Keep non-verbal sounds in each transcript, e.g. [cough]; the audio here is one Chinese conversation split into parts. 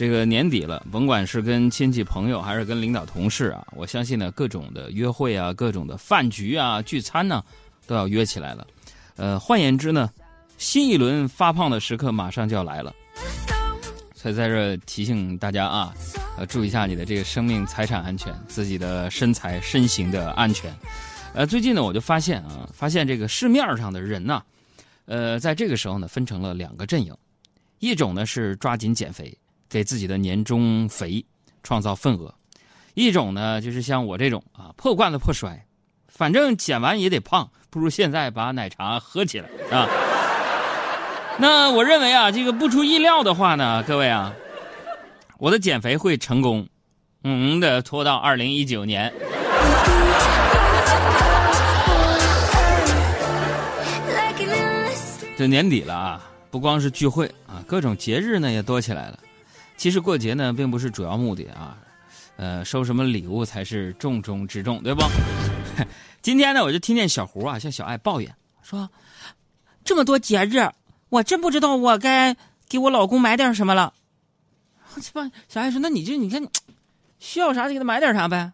这个年底了，甭管是跟亲戚朋友还是跟领导同事啊，我相信呢，各种的约会啊，各种的饭局啊、聚餐呢，都要约起来了。呃，换言之呢，新一轮发胖的时刻马上就要来了。所以在这提醒大家啊，呃，注意一下你的这个生命财产安全，自己的身材身形的安全。呃，最近呢，我就发现啊，发现这个市面上的人呢，呃，在这个时候呢，分成了两个阵营，一种呢是抓紧减肥。给自己的年终肥创造份额，一种呢就是像我这种啊破罐子破摔，反正减完也得胖，不如现在把奶茶喝起来啊。那我认为啊，这个不出意料的话呢，各位啊，我的减肥会成功，嗯的拖到二零一九年。这年底了啊，不光是聚会啊，各种节日呢也多起来了。其实过节呢，并不是主要目的啊，呃，收什么礼物才是重中之重，对不？[laughs] 今天呢，我就听见小胡啊向小爱抱怨说：“这么多节日，我真不知道我该给我老公买点什么了。[laughs] ”这帮小爱说：“那你就你看，需要啥就给他买点啥呗。”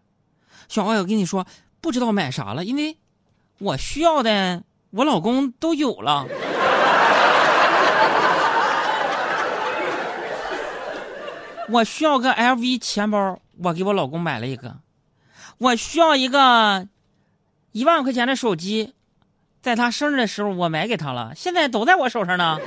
小爱，我跟你说，不知道买啥了，因为我需要的我老公都有了。我需要个 LV 钱包，我给我老公买了一个。我需要一个一万块钱的手机，在他生日的时候我买给他了，现在都在我手上呢。[laughs]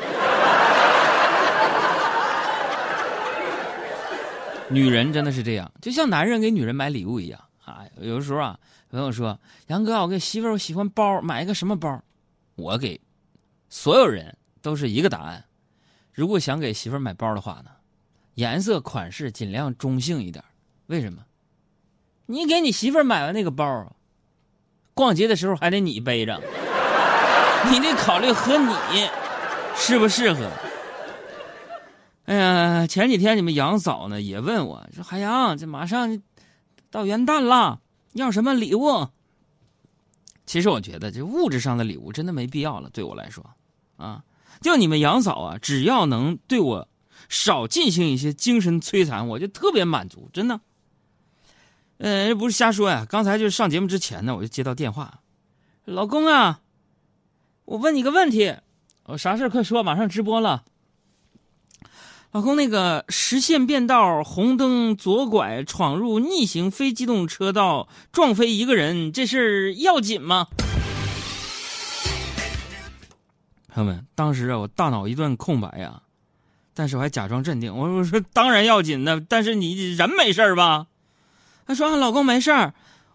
女人真的是这样，就像男人给女人买礼物一样啊。有的时候啊，朋友说：“杨哥，我给媳妇儿我喜欢包，买一个什么包？”我给所有人都是一个答案。如果想给媳妇儿买包的话呢？颜色款式尽量中性一点，为什么？你给你媳妇儿买完那个包，逛街的时候还得你背着，[laughs] 你得考虑和你适不适合。哎呀，前几天你们杨嫂呢也问我说：“海洋，这马上到元旦了，要什么礼物？”其实我觉得这物质上的礼物真的没必要了，对我来说，啊，就你们杨嫂啊，只要能对我。少进行一些精神摧残，我就特别满足，真的。呃，这不是瞎说呀，刚才就是上节目之前呢，我就接到电话，老公啊，我问你个问题，我啥事快说，马上直播了。老公，那个实线变道，红灯左拐，闯入逆行非机动车道，撞飞一个人，这事要紧吗？[laughs] 朋友们，当时啊，我大脑一段空白呀。但是我还假装镇定，我我说当然要紧的，但是你人没事吧？他说啊老公没事儿，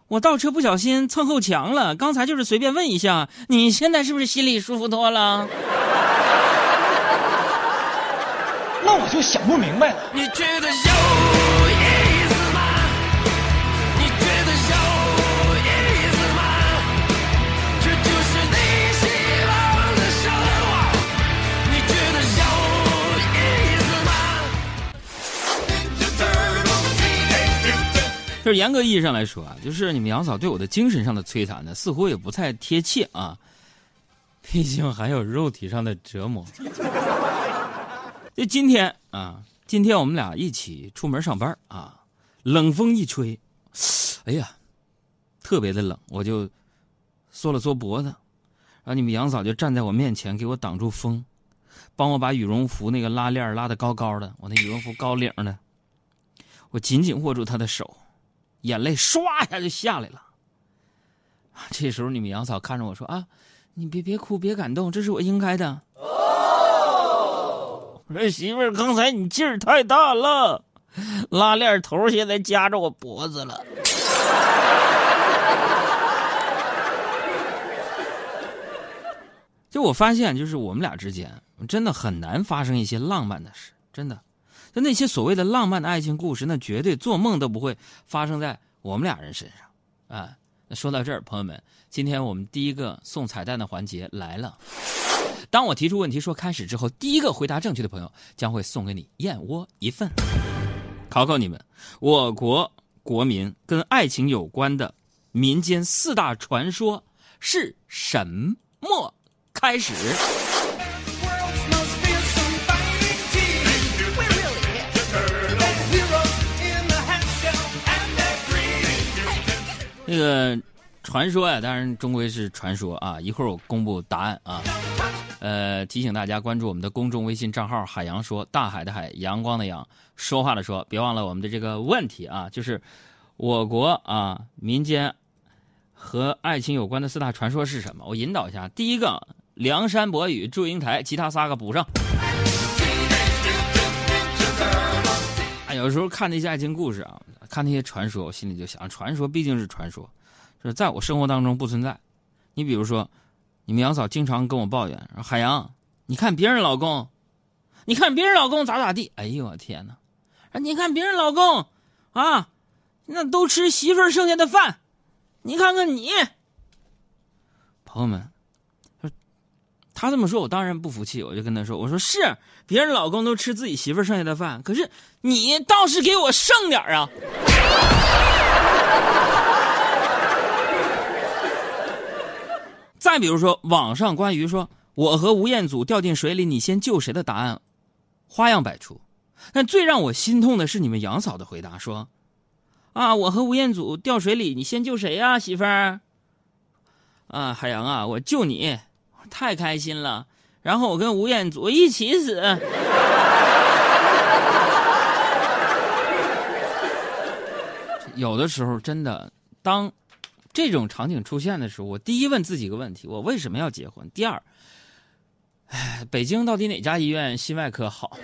我倒车不小心蹭后墙了，刚才就是随便问一下，你现在是不是心里舒服多了？[laughs] 那我就想不明白了。你觉得就是严格意义上来说啊，就是你们杨嫂对我的精神上的摧残呢，似乎也不太贴切啊。毕竟还有肉体上的折磨。就今天啊，今天我们俩一起出门上班啊，冷风一吹，哎呀，特别的冷，我就缩了缩脖子，然后你们杨嫂就站在我面前给我挡住风，帮我把羽绒服那个拉链拉的高高的，我那羽绒服高领的，我紧紧握住她的手。眼泪唰一下就下来了。这时候，你们杨嫂看着我说：“啊，你别别哭，别感动，这是我应该的。”我说：“媳妇儿，刚才你劲儿太大了，拉链头现在夹着我脖子了。[laughs] ”就我发现，就是我们俩之间真的很难发生一些浪漫的事，真的。就那些所谓的浪漫的爱情故事，那绝对做梦都不会发生在我们俩人身上，啊！那说到这儿，朋友们，今天我们第一个送彩蛋的环节来了。当我提出问题说开始之后，第一个回答正确的朋友将会送给你燕窝一份。考考你们，我国国民跟爱情有关的民间四大传说是什么？开始。那个传说呀，当然终归是传说啊。一会儿我公布答案啊。呃，提醒大家关注我们的公众微信账号“海洋说”，大海的海，阳光的阳，说话的说。别忘了我们的这个问题啊，就是我国啊民间和爱情有关的四大传说是什么？我引导一下，第一个梁山伯与祝英台，其他仨个补上。有时候看那些爱情故事啊，看那些传说，我心里就想，传说毕竟是传说，就是在我生活当中不存在。你比如说。你们杨嫂经常跟我抱怨说：“海洋，你看别人老公，你看别人老公咋咋地？哎呦我天哪！你看别人老公，啊，那都吃媳妇剩下的饭，你看看你。[laughs] ”朋友们，他这么说，我当然不服气，我就跟他说：“我说是，别人老公都吃自己媳妇剩下的饭，可是你倒是给我剩点啊！” [laughs] 再比如说，网上关于说我和吴彦祖掉进水里，你先救谁的答案，花样百出。但最让我心痛的是你们杨嫂的回答，说：“啊，我和吴彦祖掉水里，你先救谁呀，媳妇儿？”啊，海洋啊，我救你，太开心了。然后我跟吴彦祖一起死。[laughs] 有的时候真的当。这种场景出现的时候，我第一问自己一个问题：我为什么要结婚？第二，哎，北京到底哪家医院心外科好？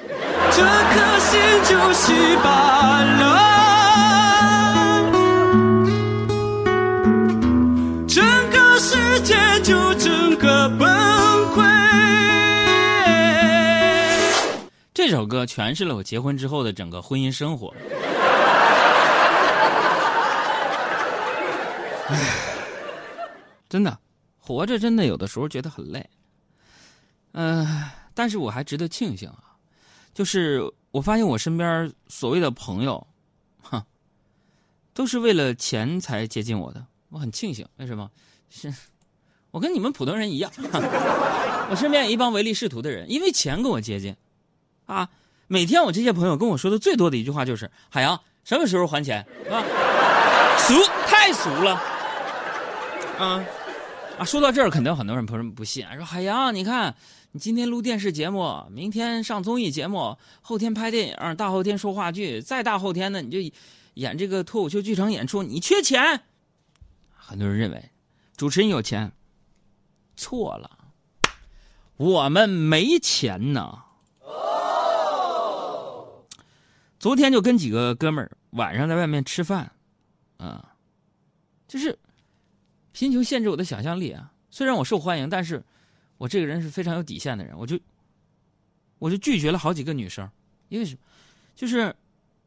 这颗心就稀巴烂，这首歌诠释了我结婚之后的整个婚姻生活。真的，活着真的有的时候觉得很累。嗯，但是我还值得庆幸啊，就是我发现我身边所谓的朋友，哼，都是为了钱才接近我的。我很庆幸，为什么？是，我跟你们普通人一样，我身边有一帮唯利是图的人，因为钱跟我接近。啊，每天我这些朋友跟我说的最多的一句话就是：“海洋，什么时候还钱？”啊，俗，太俗了。啊，啊，说到这儿，肯定很多人朋友不信，说海洋，你看你今天录电视节目，明天上综艺节目，后天拍电影，大后天说话剧，再大后天呢，你就演这个脱口秀剧场演出，你缺钱？很多人认为主持人有钱，错了，我们没钱呢。昨天就跟几个哥们儿晚上在外面吃饭，啊，就是。贫穷限制我的想象力啊！虽然我受欢迎，但是我这个人是非常有底线的人。我就我就拒绝了好几个女生，因为什么？就是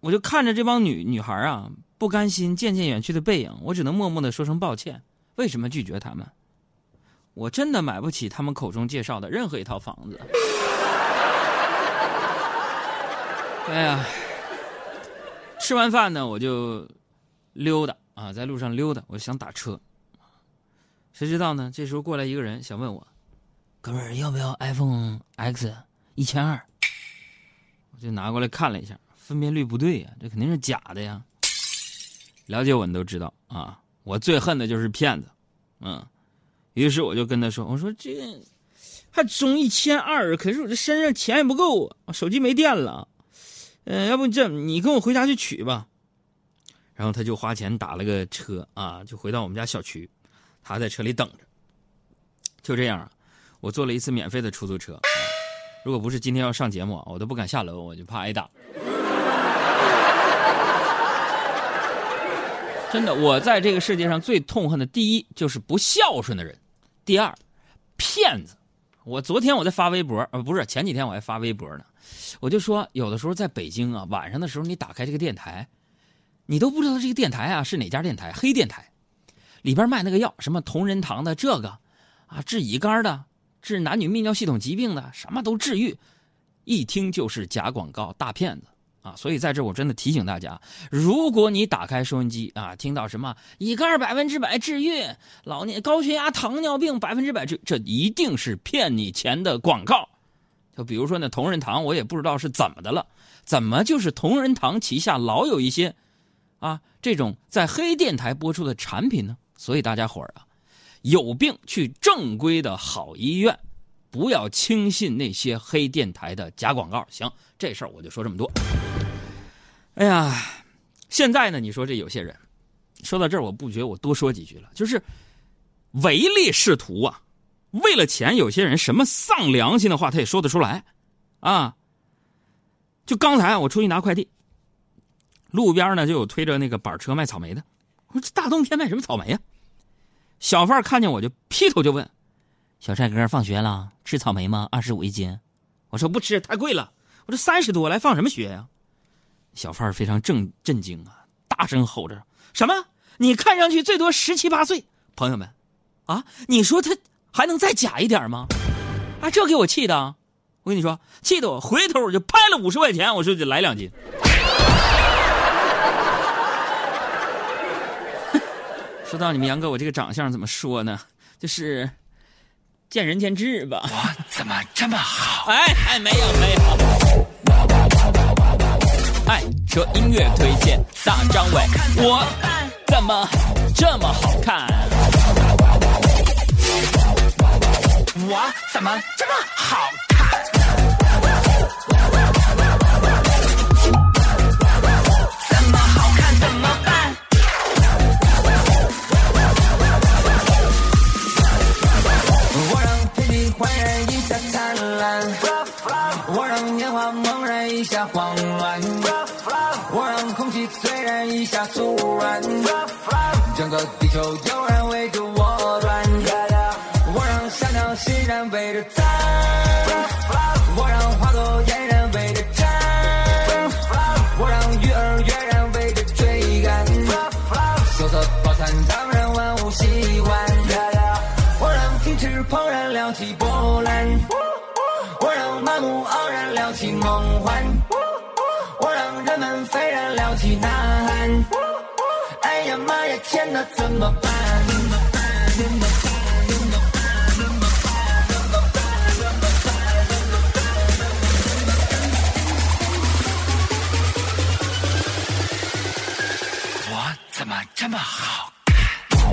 我就看着这帮女女孩啊，不甘心渐渐远去的背影，我只能默默的说声抱歉。为什么拒绝他们？我真的买不起他们口中介绍的任何一套房子。哎呀，吃完饭呢，我就溜达啊，在路上溜达，我想打车。谁知道呢？这时候过来一个人，想问我：“哥们儿，要不要 iPhone X 一千二？”我就拿过来看了一下，分辨率不对呀，这肯定是假的呀。了解我，你都知道啊，我最恨的就是骗子。嗯，于是我就跟他说：“我说这还中一千二，可是我这身上钱也不够，手机没电了。嗯，要不你这，你跟我回家去取吧。”然后他就花钱打了个车啊，就回到我们家小区。他在车里等着，就这样啊，我坐了一次免费的出租车。如果不是今天要上节目，我都不敢下楼，我就怕挨打。真的，我在这个世界上最痛恨的第一就是不孝顺的人，第二，骗子。我昨天我在发微博，呃，不是前几天我还发微博呢，我就说有的时候在北京啊，晚上的时候你打开这个电台，你都不知道这个电台啊是哪家电台，黑电台。里边卖那个药，什么同仁堂的这个，啊，治乙肝的，治男女泌尿系统疾病的，什么都治愈，一听就是假广告、大骗子啊！所以在这我真的提醒大家，如果你打开收音机啊，听到什么乙肝百分之百治愈，老年高血压、糖尿病百分之百治，这一定是骗你钱的广告。就比如说那同仁堂，我也不知道是怎么的了，怎么就是同仁堂旗下老有一些。啊这种在黑电台播出的产品呢？所以大家伙儿啊，有病去正规的好医院，不要轻信那些黑电台的假广告。行，这事儿我就说这么多。哎呀，现在呢，你说这有些人，说到这儿，我不觉我多说几句了，就是唯利是图啊，为了钱，有些人什么丧良心的话他也说得出来，啊。就刚才我出去拿快递，路边呢就有推着那个板车卖草莓的，我说这大冬天卖什么草莓呀？小贩看见我就劈头就问：“小帅哥，放学了吃草莓吗？二十五一斤。”我说不吃，太贵了。我这三十多来放什么学呀？小贩非常震震惊啊，大声吼着：“什么？你看上去最多十七八岁，朋友们，啊，你说他还能再假一点吗？啊，这给我气的！我跟你说，气得我回头我就拍了五十块钱，我说得来两斤。[laughs] 说到你们杨哥，我这个长相怎么说呢？就是见仁见智吧。我怎么这么好？[laughs] 哎哎，没有没有。爱车音乐推荐大张伟，我怎么这么好看？我怎么这么好粗软，整个地球悠然围着我转，我让小鸟欣然围着赞，我让花朵嫣然围着站，我让鱼儿跃然围着追赶，秀色饱餐当然万物喜欢，我让平池怦然撩起波澜，我让麻木盎然撩起梦幻，我让人们斐然撩起呐喊，呀妈呀，天哪怎么办？怎么办？怎么办？怎么办？怎么办？怎么办？怎么办？怎么办？怎么办？我怎么这么好？